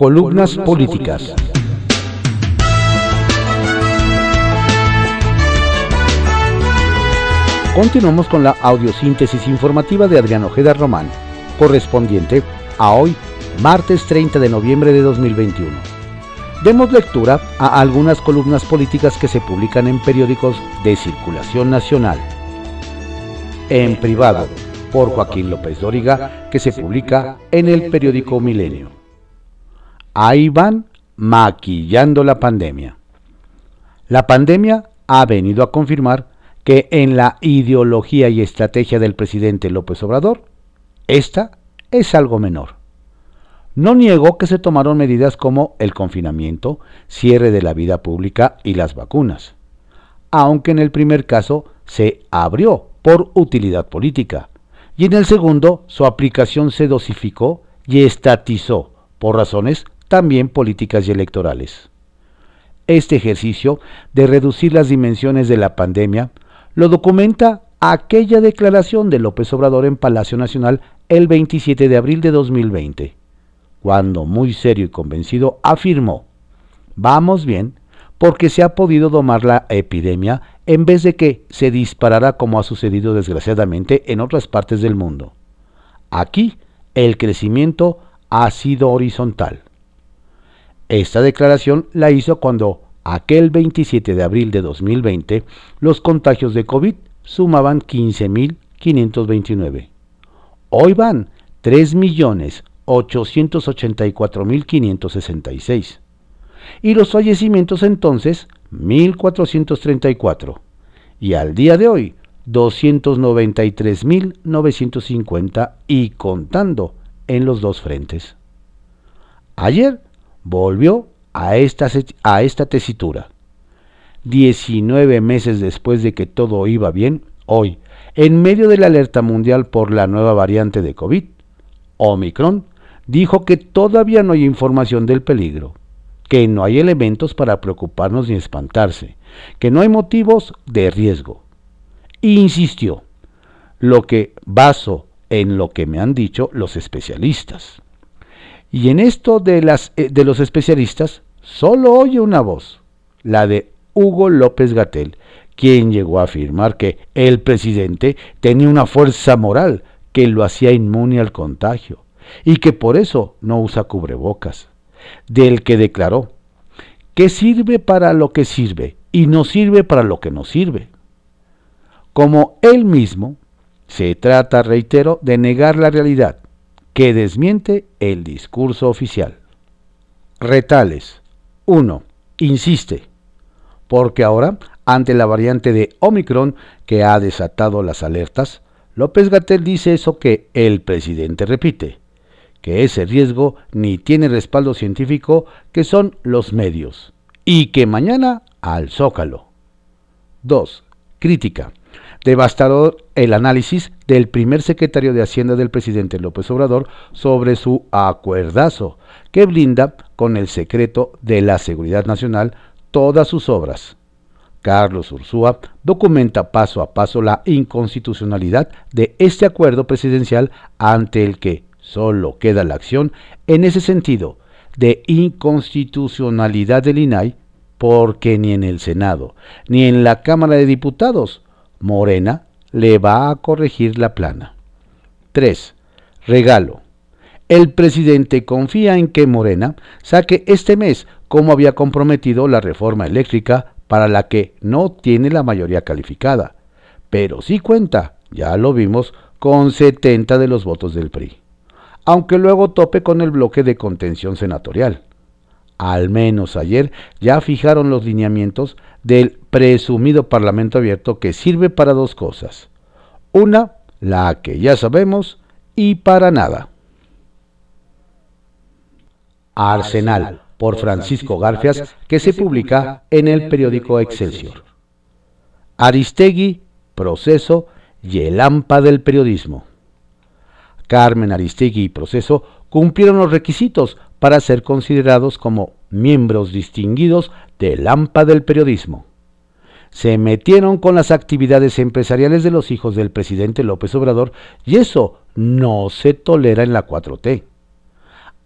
Columnas políticas. Continuamos con la audiosíntesis informativa de Adrián Ojeda Román, correspondiente a hoy, martes 30 de noviembre de 2021. Demos lectura a algunas columnas políticas que se publican en periódicos de circulación nacional. En privado, por Joaquín López Dóriga, que se publica en el periódico Milenio. Ahí van maquillando la pandemia. La pandemia ha venido a confirmar que en la ideología y estrategia del presidente López Obrador, esta es algo menor. No niego que se tomaron medidas como el confinamiento, cierre de la vida pública y las vacunas, aunque en el primer caso se abrió por utilidad política y en el segundo su aplicación se dosificó y estatizó por razones también políticas y electorales. Este ejercicio de reducir las dimensiones de la pandemia lo documenta aquella declaración de López Obrador en Palacio Nacional el 27 de abril de 2020, cuando muy serio y convencido afirmó, vamos bien porque se ha podido domar la epidemia en vez de que se disparara como ha sucedido desgraciadamente en otras partes del mundo. Aquí el crecimiento ha sido horizontal. Esta declaración la hizo cuando aquel 27 de abril de 2020 los contagios de COVID sumaban 15.529. Hoy van 3.884.566. Y los fallecimientos entonces 1.434. Y al día de hoy 293.950 y contando en los dos frentes. Ayer volvió a esta, a esta tesitura. 19 meses después de que todo iba bien, hoy, en medio de la alerta mundial por la nueva variante de COVID, Omicron dijo que todavía no hay información del peligro, que no hay elementos para preocuparnos ni espantarse, que no hay motivos de riesgo. insistió, lo que baso en lo que me han dicho los especialistas. Y en esto de, las, eh, de los especialistas, solo oye una voz, la de Hugo López Gatel, quien llegó a afirmar que el presidente tenía una fuerza moral que lo hacía inmune al contagio y que por eso no usa cubrebocas, del que declaró que sirve para lo que sirve y no sirve para lo que no sirve. Como él mismo, se trata, reitero, de negar la realidad que desmiente el discurso oficial. Retales. 1. Insiste. Porque ahora, ante la variante de Omicron que ha desatado las alertas, López Gatel dice eso que el presidente repite, que ese riesgo ni tiene respaldo científico, que son los medios, y que mañana al zócalo. 2. Crítica. Devastador el análisis del primer secretario de Hacienda del presidente López Obrador sobre su acuerdazo, que blinda con el secreto de la seguridad nacional todas sus obras. Carlos Ursúa documenta paso a paso la inconstitucionalidad de este acuerdo presidencial ante el que solo queda la acción en ese sentido de inconstitucionalidad del INAI porque ni en el Senado ni en la Cámara de Diputados Morena le va a corregir la plana. 3. Regalo. El presidente confía en que Morena saque este mes como había comprometido la reforma eléctrica para la que no tiene la mayoría calificada, pero sí cuenta, ya lo vimos, con 70 de los votos del PRI, aunque luego tope con el bloque de contención senatorial. Al menos ayer ya fijaron los lineamientos del presumido Parlamento abierto que sirve para dos cosas. Una, la que ya sabemos, y para nada. Arsenal, por Francisco Garfias, que se publica en el periódico Excelsior. Aristegui, proceso y el AMPA del periodismo. Carmen Aristegui y proceso cumplieron los requisitos para ser considerados como miembros distinguidos del AMPA del periodismo se metieron con las actividades empresariales de los hijos del presidente López Obrador y eso no se tolera en la 4T.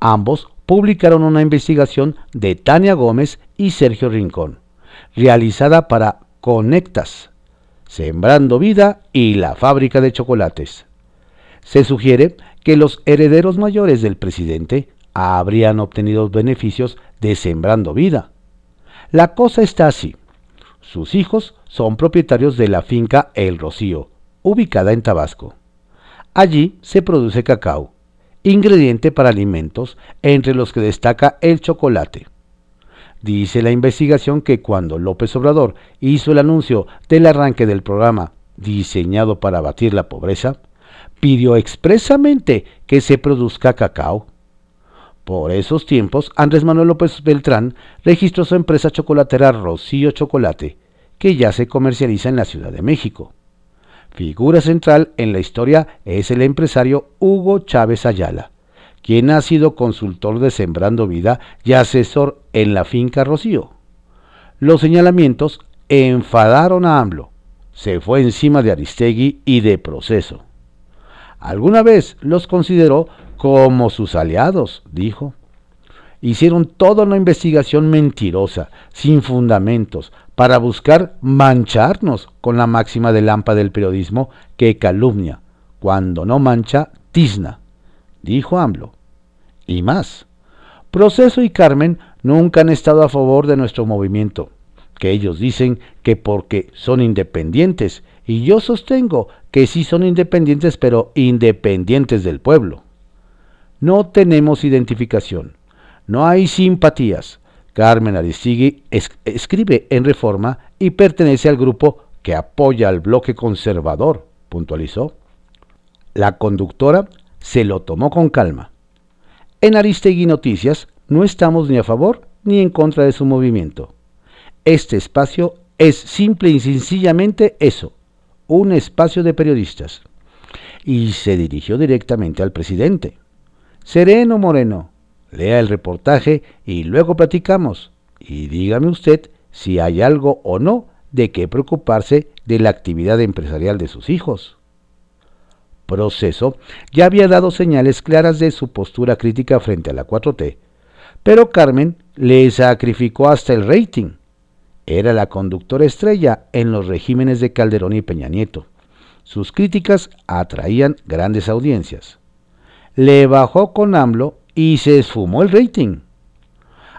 Ambos publicaron una investigación de Tania Gómez y Sergio Rincón, realizada para Conectas, Sembrando Vida y la Fábrica de Chocolates. Se sugiere que los herederos mayores del presidente habrían obtenido beneficios de Sembrando Vida. La cosa está así. Sus hijos son propietarios de la finca El Rocío, ubicada en Tabasco. Allí se produce cacao, ingrediente para alimentos, entre los que destaca el chocolate. Dice la investigación que cuando López Obrador hizo el anuncio del arranque del programa diseñado para abatir la pobreza, pidió expresamente que se produzca cacao. Por esos tiempos, Andrés Manuel López Beltrán registró su empresa chocolatera Rocío Chocolate, que ya se comercializa en la Ciudad de México. Figura central en la historia es el empresario Hugo Chávez Ayala, quien ha sido consultor de Sembrando Vida y asesor en la finca Rocío. Los señalamientos enfadaron a AMLO. Se fue encima de Aristegui y de Proceso. Alguna vez los consideró como sus aliados, dijo. Hicieron toda una investigación mentirosa, sin fundamentos, para buscar mancharnos con la máxima de Lampa del periodismo que calumnia, cuando no mancha, tizna, dijo AMLO. Y más, Proceso y Carmen nunca han estado a favor de nuestro movimiento, que ellos dicen que porque son independientes, y yo sostengo que sí son independientes, pero independientes del pueblo. No tenemos identificación, no hay simpatías, Carmen Aristigui escribe en Reforma y pertenece al grupo que apoya al bloque conservador, puntualizó. La conductora se lo tomó con calma. En Aristegui Noticias no estamos ni a favor ni en contra de su movimiento. Este espacio es simple y sencillamente eso, un espacio de periodistas. Y se dirigió directamente al presidente. Sereno Moreno, lea el reportaje y luego platicamos. Y dígame usted si hay algo o no de qué preocuparse de la actividad empresarial de sus hijos. Proceso ya había dado señales claras de su postura crítica frente a la 4T, pero Carmen le sacrificó hasta el rating. Era la conductora estrella en los regímenes de Calderón y Peña Nieto. Sus críticas atraían grandes audiencias. Le bajó con AMLO y se esfumó el rating.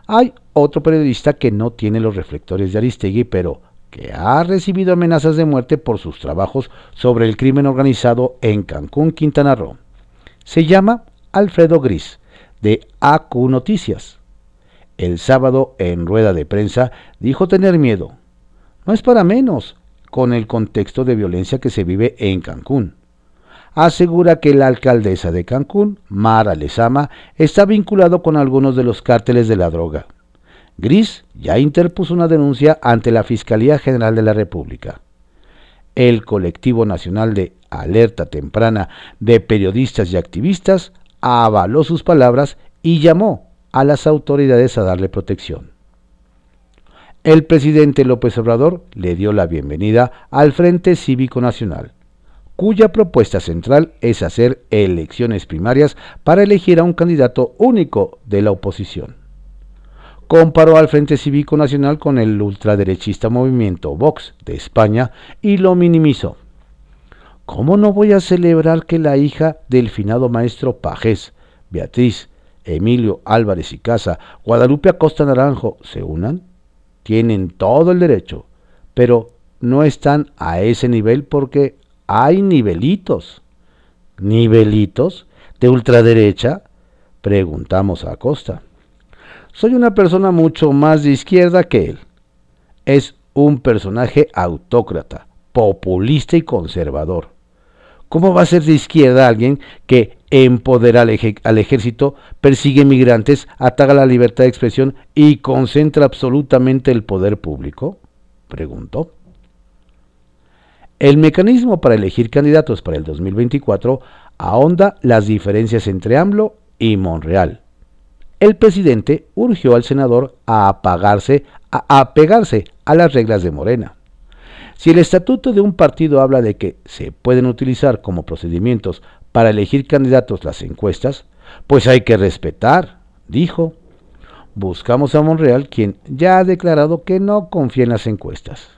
Hay otro periodista que no tiene los reflectores de Aristegui, pero que ha recibido amenazas de muerte por sus trabajos sobre el crimen organizado en Cancún, Quintana Roo. Se llama Alfredo Gris, de AQ Noticias. El sábado, en rueda de prensa, dijo tener miedo. No es para menos, con el contexto de violencia que se vive en Cancún asegura que la alcaldesa de Cancún, Mara Lezama, está vinculado con algunos de los cárteles de la droga. Gris ya interpuso una denuncia ante la Fiscalía General de la República. El colectivo nacional de alerta temprana de periodistas y activistas avaló sus palabras y llamó a las autoridades a darle protección. El presidente López Obrador le dio la bienvenida al Frente Cívico Nacional cuya propuesta central es hacer elecciones primarias para elegir a un candidato único de la oposición. Comparó al Frente Cívico Nacional con el ultraderechista movimiento Vox de España y lo minimizó. ¿Cómo no voy a celebrar que la hija del finado maestro Pajés, Beatriz, Emilio Álvarez y Casa, Guadalupe Acosta Naranjo se unan? Tienen todo el derecho, pero no están a ese nivel porque hay nivelitos. ¿Nivelitos? ¿De ultraderecha? Preguntamos a Acosta. Soy una persona mucho más de izquierda que él. Es un personaje autócrata, populista y conservador. ¿Cómo va a ser de izquierda alguien que empodera al, ejército, persigue migrantes, ataca la libertad de expresión y concentra absolutamente el poder público? Preguntó. El mecanismo para elegir candidatos para el 2024 ahonda las diferencias entre AMLO y Monreal. El presidente urgió al senador a, apagarse, a apegarse a las reglas de Morena. Si el estatuto de un partido habla de que se pueden utilizar como procedimientos para elegir candidatos las encuestas, pues hay que respetar, dijo, buscamos a Monreal, quien ya ha declarado que no confía en las encuestas.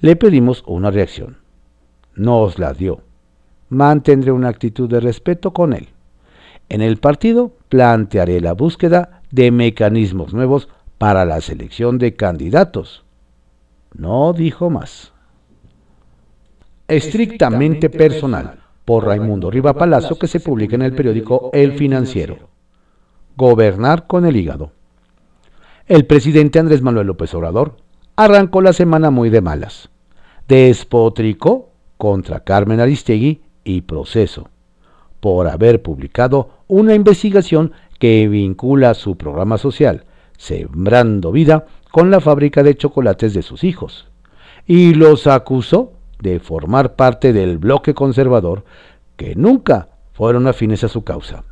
Le pedimos una reacción. Nos la dio. Mantendré una actitud de respeto con él. En el partido plantearé la búsqueda de mecanismos nuevos para la selección de candidatos. No dijo más. Estrictamente personal, por Raimundo Riva Palazzo, que se publica en el periódico El Financiero. Gobernar con el hígado. El presidente Andrés Manuel López Obrador arrancó la semana muy de malas. Despotricó contra Carmen Aristegui y Proceso por haber publicado una investigación que vincula su programa social, Sembrando Vida, con la fábrica de chocolates de sus hijos, y los acusó de formar parte del bloque conservador que nunca fueron afines a su causa.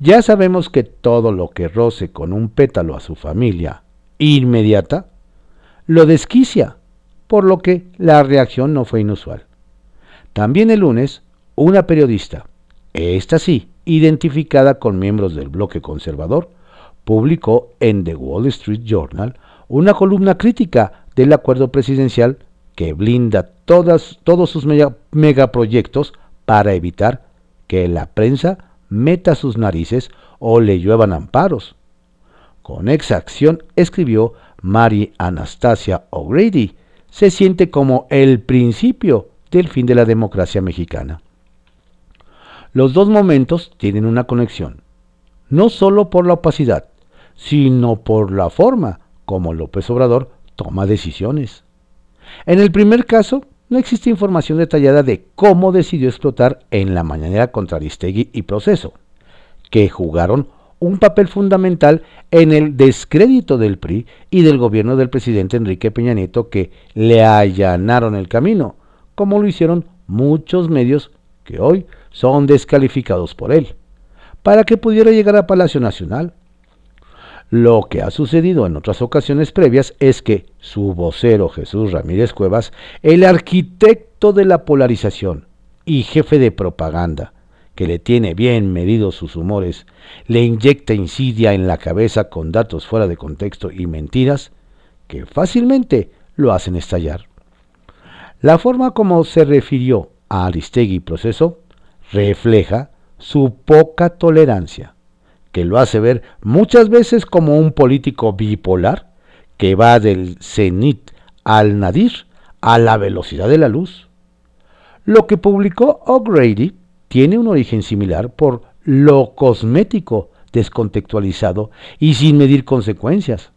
Ya sabemos que todo lo que roce con un pétalo a su familia inmediata lo desquicia, por lo que la reacción no fue inusual. También el lunes, una periodista, esta sí, identificada con miembros del bloque conservador, publicó en The Wall Street Journal una columna crítica del acuerdo presidencial que blinda todos sus megaproyectos para evitar que la prensa meta sus narices o le lluevan amparos. Con exacción escribió Mary Anastasia O'Grady, se siente como el principio del fin de la democracia mexicana. Los dos momentos tienen una conexión, no solo por la opacidad, sino por la forma como López Obrador toma decisiones. En el primer caso, no existe información detallada de cómo decidió explotar en la mañanera contra Aristegui y Proceso, que jugaron un papel fundamental en el descrédito del PRI y del gobierno del presidente Enrique Peña Nieto que le allanaron el camino, como lo hicieron muchos medios que hoy son descalificados por él, para que pudiera llegar a Palacio Nacional. Lo que ha sucedido en otras ocasiones previas es que su vocero Jesús Ramírez Cuevas, el arquitecto de la polarización y jefe de propaganda, que le tiene bien medidos sus humores, le inyecta insidia en la cabeza con datos fuera de contexto y mentiras que fácilmente lo hacen estallar. La forma como se refirió a Aristegui proceso refleja su poca tolerancia, que lo hace ver muchas veces como un político bipolar que va del cenit al nadir a la velocidad de la luz. Lo que publicó O'Grady tiene un origen similar por lo cosmético, descontextualizado y sin medir consecuencias,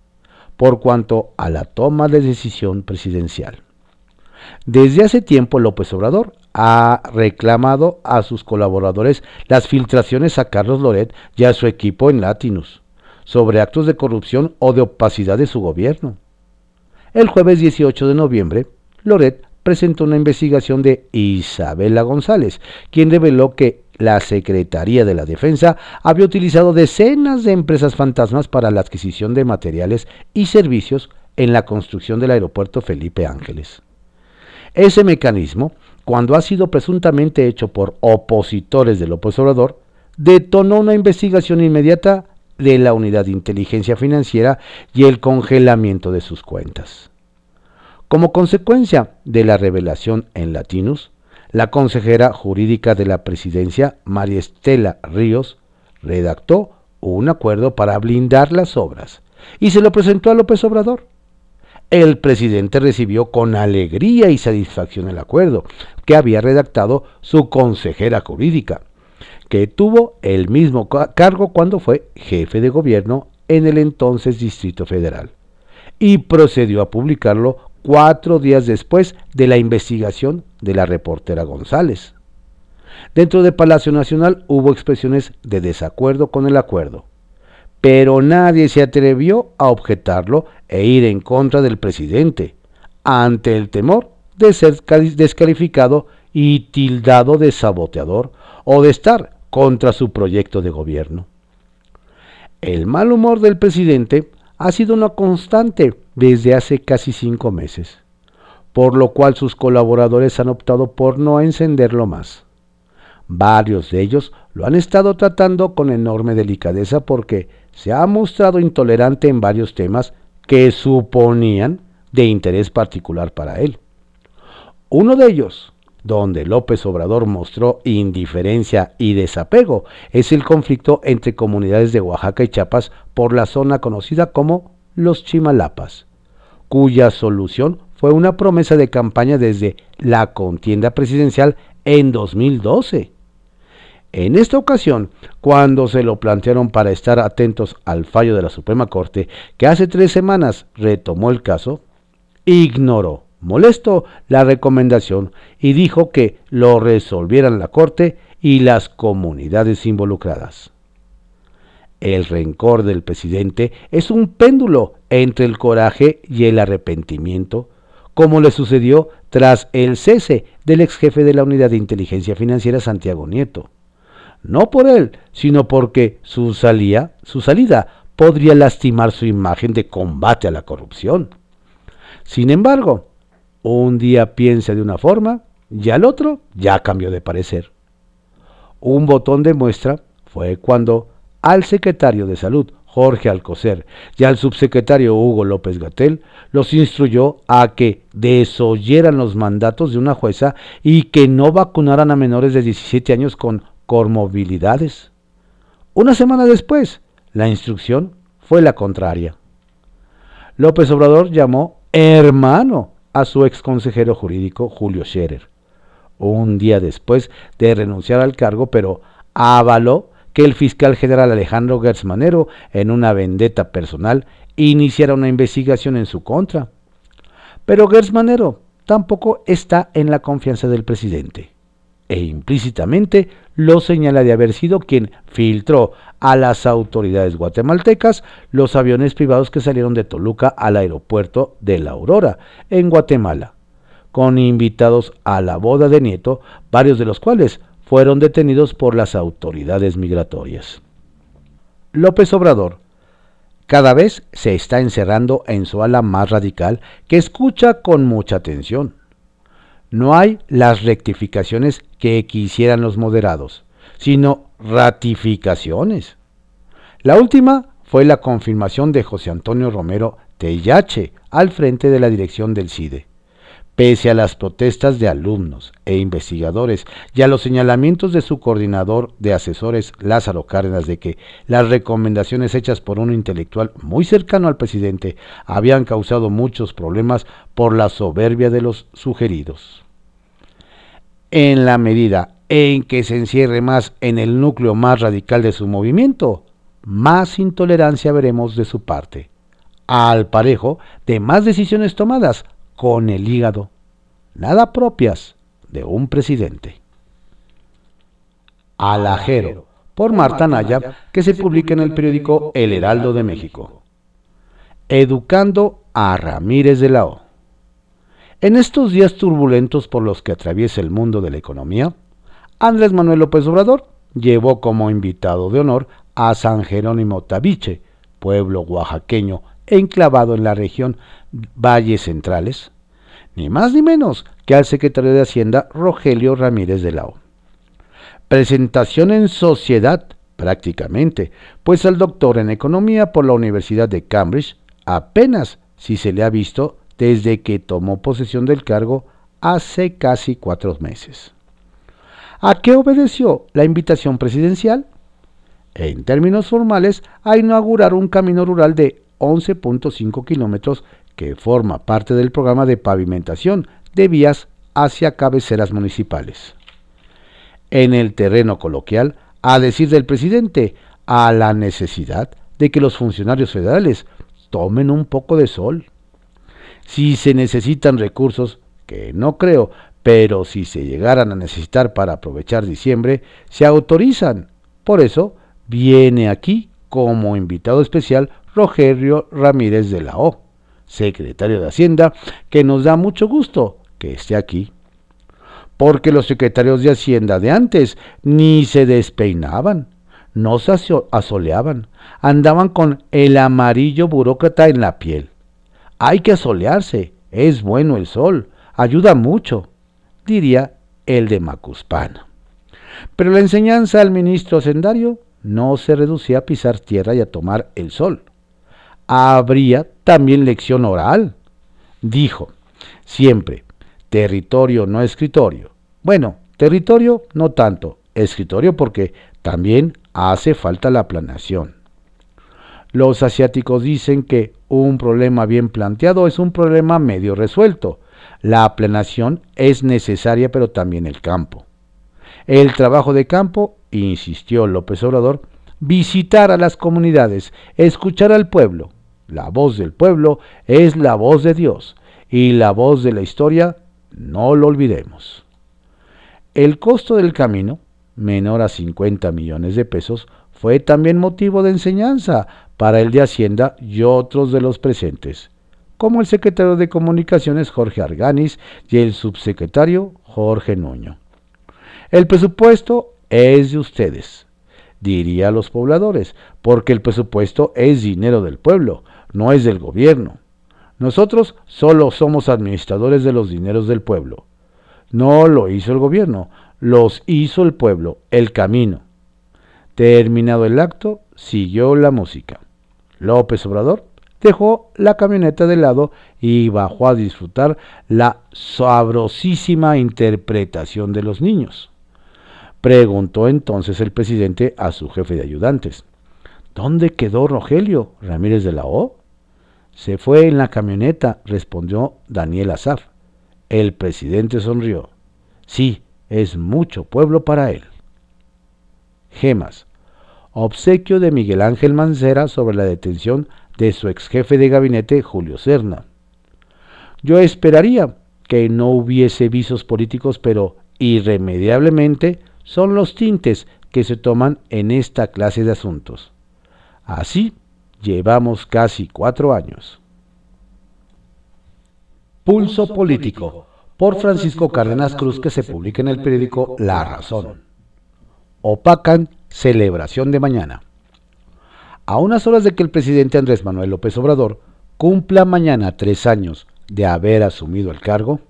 por cuanto a la toma de decisión presidencial. Desde hace tiempo López Obrador ha reclamado a sus colaboradores las filtraciones a Carlos Loret y a su equipo en Latinus sobre actos de corrupción o de opacidad de su gobierno. El jueves 18 de noviembre, Loret presentó una investigación de Isabela González, quien reveló que la Secretaría de la Defensa había utilizado decenas de empresas fantasmas para la adquisición de materiales y servicios en la construcción del aeropuerto Felipe Ángeles. Ese mecanismo cuando ha sido presuntamente hecho por opositores del Obrador, detonó una investigación inmediata de la Unidad de Inteligencia Financiera y el congelamiento de sus cuentas. Como consecuencia de la revelación en Latinus, la consejera jurídica de la presidencia, María Estela Ríos, redactó un acuerdo para blindar las obras y se lo presentó a López Obrador. El presidente recibió con alegría y satisfacción el acuerdo que había redactado su consejera jurídica, que tuvo el mismo cargo cuando fue jefe de gobierno en el entonces Distrito Federal, y procedió a publicarlo cuatro días después de la investigación de la reportera González. Dentro de Palacio Nacional hubo expresiones de desacuerdo con el acuerdo pero nadie se atrevió a objetarlo e ir en contra del presidente, ante el temor de ser descalificado y tildado de saboteador o de estar contra su proyecto de gobierno. El mal humor del presidente ha sido una constante desde hace casi cinco meses, por lo cual sus colaboradores han optado por no encenderlo más. Varios de ellos lo han estado tratando con enorme delicadeza porque se ha mostrado intolerante en varios temas que suponían de interés particular para él. Uno de ellos, donde López Obrador mostró indiferencia y desapego, es el conflicto entre comunidades de Oaxaca y Chiapas por la zona conocida como los Chimalapas, cuya solución fue una promesa de campaña desde la contienda presidencial en 2012. En esta ocasión, cuando se lo plantearon para estar atentos al fallo de la Suprema Corte, que hace tres semanas retomó el caso, ignoró molesto la recomendación y dijo que lo resolvieran la Corte y las comunidades involucradas. El rencor del presidente es un péndulo entre el coraje y el arrepentimiento, como le sucedió tras el cese del ex jefe de la Unidad de Inteligencia Financiera Santiago Nieto. No por él, sino porque su, salida, su salida podría lastimar su imagen de combate a la corrupción. Sin embargo, un día piensa de una forma y al otro ya cambió de parecer. Un botón de muestra fue cuando al secretario de Salud, Jorge Alcocer, y al subsecretario Hugo López Gatel los instruyó a que desoyeran los mandatos de una jueza y que no vacunaran a menores de 17 años con comorbilidades. Una semana después, la instrucción fue la contraria. López Obrador llamó hermano a su ex consejero jurídico Julio Scherer, un día después de renunciar al cargo, pero avaló que el fiscal general Alejandro Gersmanero, en una vendetta personal, iniciara una investigación en su contra. Pero Gersmanero tampoco está en la confianza del presidente e implícitamente lo señala de haber sido quien filtró a las autoridades guatemaltecas los aviones privados que salieron de Toluca al aeropuerto de La Aurora, en Guatemala, con invitados a la boda de Nieto, varios de los cuales fueron detenidos por las autoridades migratorias. López Obrador cada vez se está encerrando en su ala más radical que escucha con mucha atención no hay las rectificaciones que quisieran los moderados, sino ratificaciones. La última fue la confirmación de José Antonio Romero Tellache al frente de la dirección del CIDE. Pese a las protestas de alumnos e investigadores y a los señalamientos de su coordinador de asesores Lázaro Cárdenas de que las recomendaciones hechas por un intelectual muy cercano al presidente habían causado muchos problemas por la soberbia de los sugeridos. En la medida en que se encierre más en el núcleo más radical de su movimiento, más intolerancia veremos de su parte, al parejo de más decisiones tomadas con el hígado, nada propias de un presidente. Alajero, por Marta Naya, que se publica en el periódico El Heraldo de México. Educando a Ramírez de la O. En estos días turbulentos por los que atraviesa el mundo de la economía, Andrés Manuel López Obrador llevó como invitado de honor a San Jerónimo Tabiche, pueblo oaxaqueño enclavado en la región Valles Centrales, ni más ni menos que al secretario de Hacienda Rogelio Ramírez de Lao. Presentación en sociedad, prácticamente, pues al doctor en economía por la Universidad de Cambridge apenas si se le ha visto desde que tomó posesión del cargo hace casi cuatro meses. ¿A qué obedeció la invitación presidencial? En términos formales, a inaugurar un camino rural de 11.5 kilómetros que forma parte del programa de pavimentación de vías hacia cabeceras municipales. En el terreno coloquial, a decir del presidente, a la necesidad de que los funcionarios federales tomen un poco de sol. Si se necesitan recursos, que no creo, pero si se llegaran a necesitar para aprovechar diciembre, se autorizan. Por eso viene aquí como invitado especial Rogerio Ramírez de la O secretario de Hacienda, que nos da mucho gusto que esté aquí. Porque los secretarios de Hacienda de antes ni se despeinaban, no se asoleaban, andaban con el amarillo burócrata en la piel. Hay que asolearse, es bueno el sol, ayuda mucho, diría el de Macuspana. Pero la enseñanza al ministro sendario no se reducía a pisar tierra y a tomar el sol. Habría también lección oral. Dijo, siempre, territorio no escritorio. Bueno, territorio no tanto, escritorio porque también hace falta la planeación. Los asiáticos dicen que un problema bien planteado es un problema medio resuelto. La planeación es necesaria, pero también el campo. El trabajo de campo, insistió López Obrador, visitar a las comunidades, escuchar al pueblo. La voz del pueblo es la voz de Dios y la voz de la historia no lo olvidemos. El costo del camino, menor a 50 millones de pesos, fue también motivo de enseñanza para el de Hacienda y otros de los presentes, como el secretario de Comunicaciones Jorge Arganis y el subsecretario Jorge Nuño. El presupuesto es de ustedes, diría a los pobladores, porque el presupuesto es dinero del pueblo, no es del gobierno. Nosotros solo somos administradores de los dineros del pueblo. No lo hizo el gobierno, los hizo el pueblo, el camino. Terminado el acto, siguió la música. López Obrador dejó la camioneta de lado y bajó a disfrutar la sabrosísima interpretación de los niños. Preguntó entonces el presidente a su jefe de ayudantes. ¿Dónde quedó Rogelio Ramírez de la O? Se fue en la camioneta, respondió Daniel Azaf. El presidente sonrió. Sí, es mucho pueblo para él. Gemas. Obsequio de Miguel Ángel Mancera sobre la detención de su ex jefe de gabinete, Julio Serna. Yo esperaría que no hubiese visos políticos, pero irremediablemente son los tintes que se toman en esta clase de asuntos. Así llevamos casi cuatro años. Pulso Político, por Francisco Cárdenas Cruz, que se publica en el periódico La Razón. Opacan celebración de mañana. A unas horas de que el presidente Andrés Manuel López Obrador cumpla mañana tres años de haber asumido el cargo,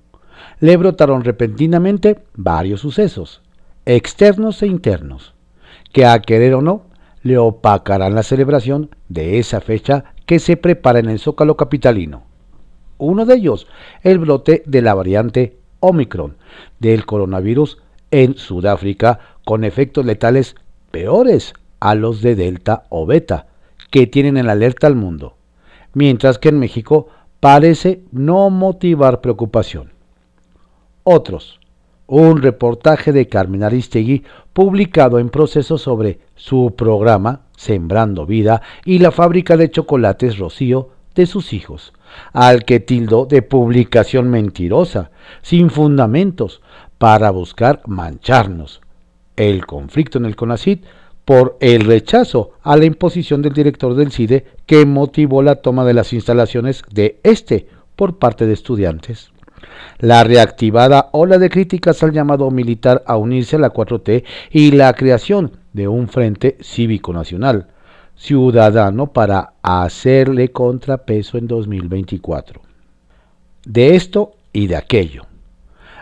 le brotaron repentinamente varios sucesos externos e internos, que a querer o no le opacarán la celebración de esa fecha que se prepara en el Zócalo Capitalino. Uno de ellos, el brote de la variante Omicron del coronavirus en Sudáfrica con efectos letales peores a los de Delta o Beta, que tienen en alerta al mundo, mientras que en México parece no motivar preocupación. Otros, un reportaje de Carmen Aristegui publicado en proceso sobre su programa Sembrando Vida y la fábrica de chocolates Rocío de sus hijos, al que tildó de publicación mentirosa, sin fundamentos, para buscar mancharnos. El conflicto en el CONACID por el rechazo a la imposición del director del CIDE que motivó la toma de las instalaciones de este por parte de estudiantes la reactivada ola de críticas al llamado militar a unirse a la 4T y la creación de un Frente Cívico Nacional ciudadano para hacerle contrapeso en 2024. De esto y de aquello.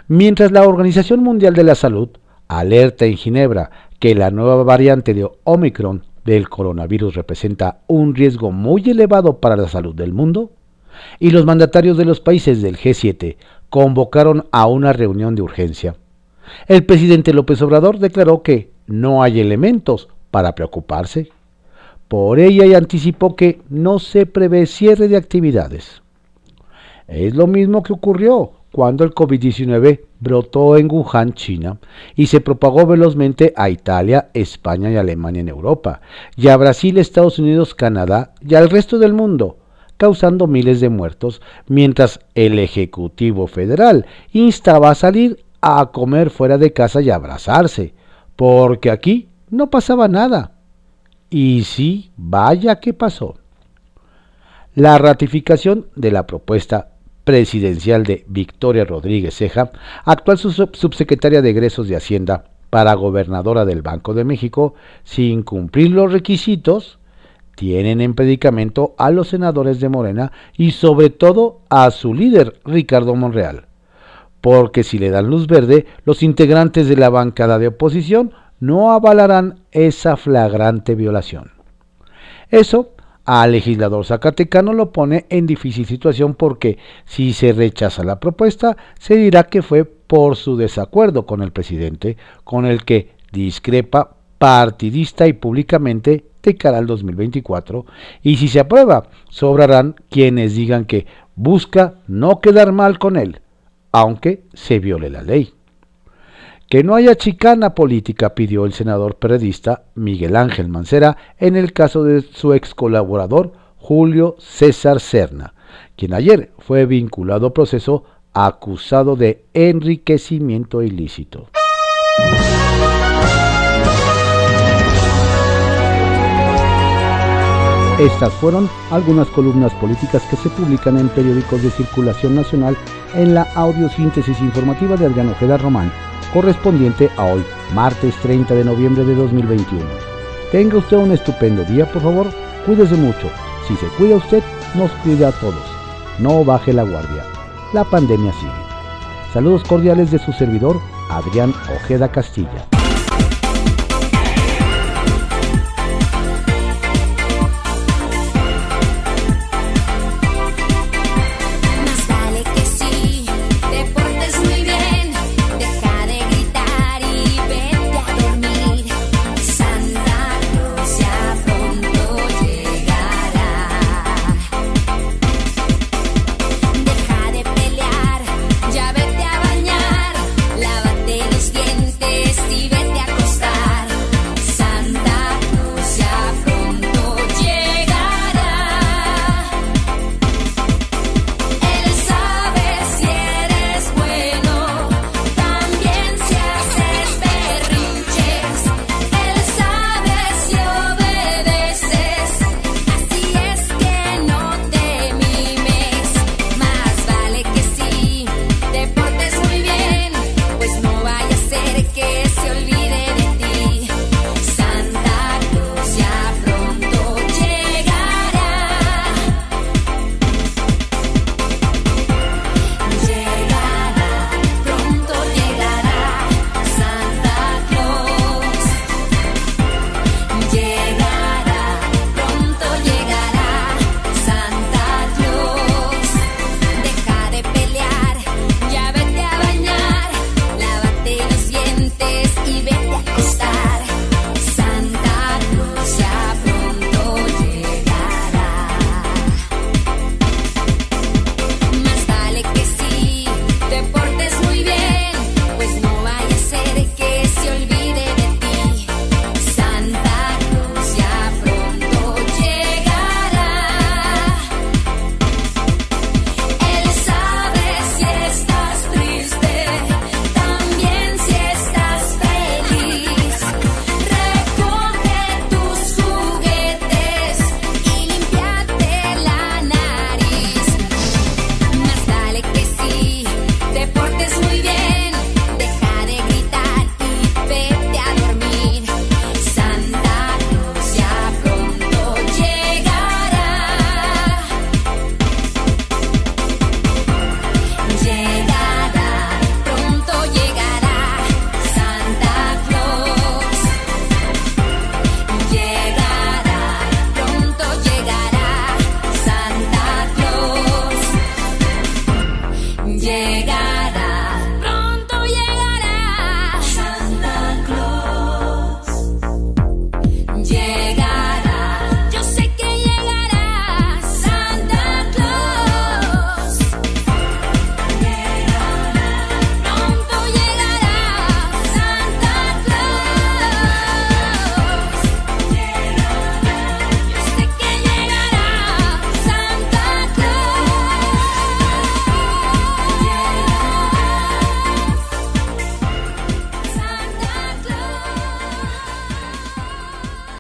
Mientras la Organización Mundial de la Salud alerta en Ginebra que la nueva variante de Omicron del coronavirus representa un riesgo muy elevado para la salud del mundo, y los mandatarios de los países del G7 convocaron a una reunión de urgencia. El presidente López Obrador declaró que no hay elementos para preocuparse. Por ella y anticipó que no se prevé cierre de actividades. Es lo mismo que ocurrió cuando el COVID-19 brotó en Wuhan, China, y se propagó velozmente a Italia, España y Alemania en Europa, y a Brasil, Estados Unidos, Canadá y al resto del mundo, causando miles de muertos, mientras el Ejecutivo Federal instaba a salir a comer fuera de casa y abrazarse, porque aquí no pasaba nada. Y sí, vaya que pasó. La ratificación de la propuesta presidencial de Victoria Rodríguez Ceja, actual subsecretaria de egresos de Hacienda para gobernadora del Banco de México, sin cumplir los requisitos, tienen en predicamento a los senadores de Morena y sobre todo a su líder, Ricardo Monreal. Porque si le dan luz verde, los integrantes de la bancada de oposición no avalarán esa flagrante violación. Eso al legislador zacatecano lo pone en difícil situación porque si se rechaza la propuesta, se dirá que fue por su desacuerdo con el presidente, con el que discrepa partidista y públicamente cara al 2024, y si se aprueba, sobrarán quienes digan que busca no quedar mal con él, aunque se viole la ley. Que no haya chicana política, pidió el senador periodista Miguel Ángel Mancera en el caso de su ex colaborador Julio César Serna, quien ayer fue vinculado a proceso acusado de enriquecimiento ilícito. Estas fueron algunas columnas políticas que se publican en periódicos de circulación nacional en la audiosíntesis informativa de Adriano Ojeda Román, correspondiente a hoy, martes 30 de noviembre de 2021. Tenga usted un estupendo día, por favor, cuídese mucho. Si se cuida usted, nos cuida a todos. No baje la guardia. La pandemia sigue. Saludos cordiales de su servidor, Adrián Ojeda Castilla.